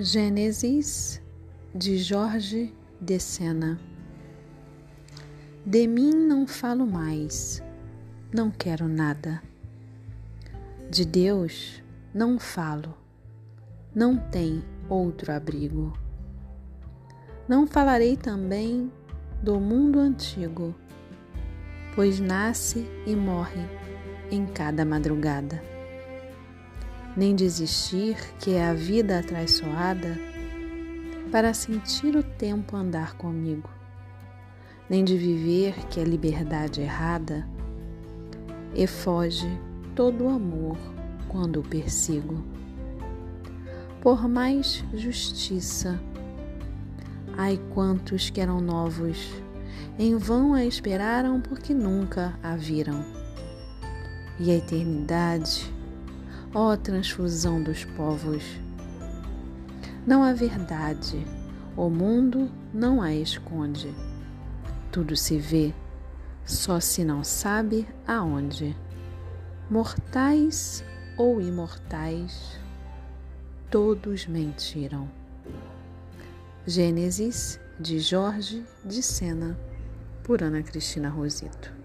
Gênesis de Jorge de Sena De mim não falo mais, não quero nada. De Deus não falo, não tem outro abrigo. Não falarei também do mundo antigo, pois nasce e morre em cada madrugada nem desistir, que é a vida atraiçoada, para sentir o tempo andar comigo, nem de viver, que é liberdade errada, e foge todo o amor quando o persigo. Por mais justiça, ai quantos que eram novos, em vão a esperaram porque nunca a viram. E a eternidade ó transfusão dos povos. Não há verdade, o mundo não a esconde. Tudo se vê, só se não sabe aonde. Mortais ou imortais, todos mentiram. Gênesis de Jorge de Sena, por Ana Cristina Rosito.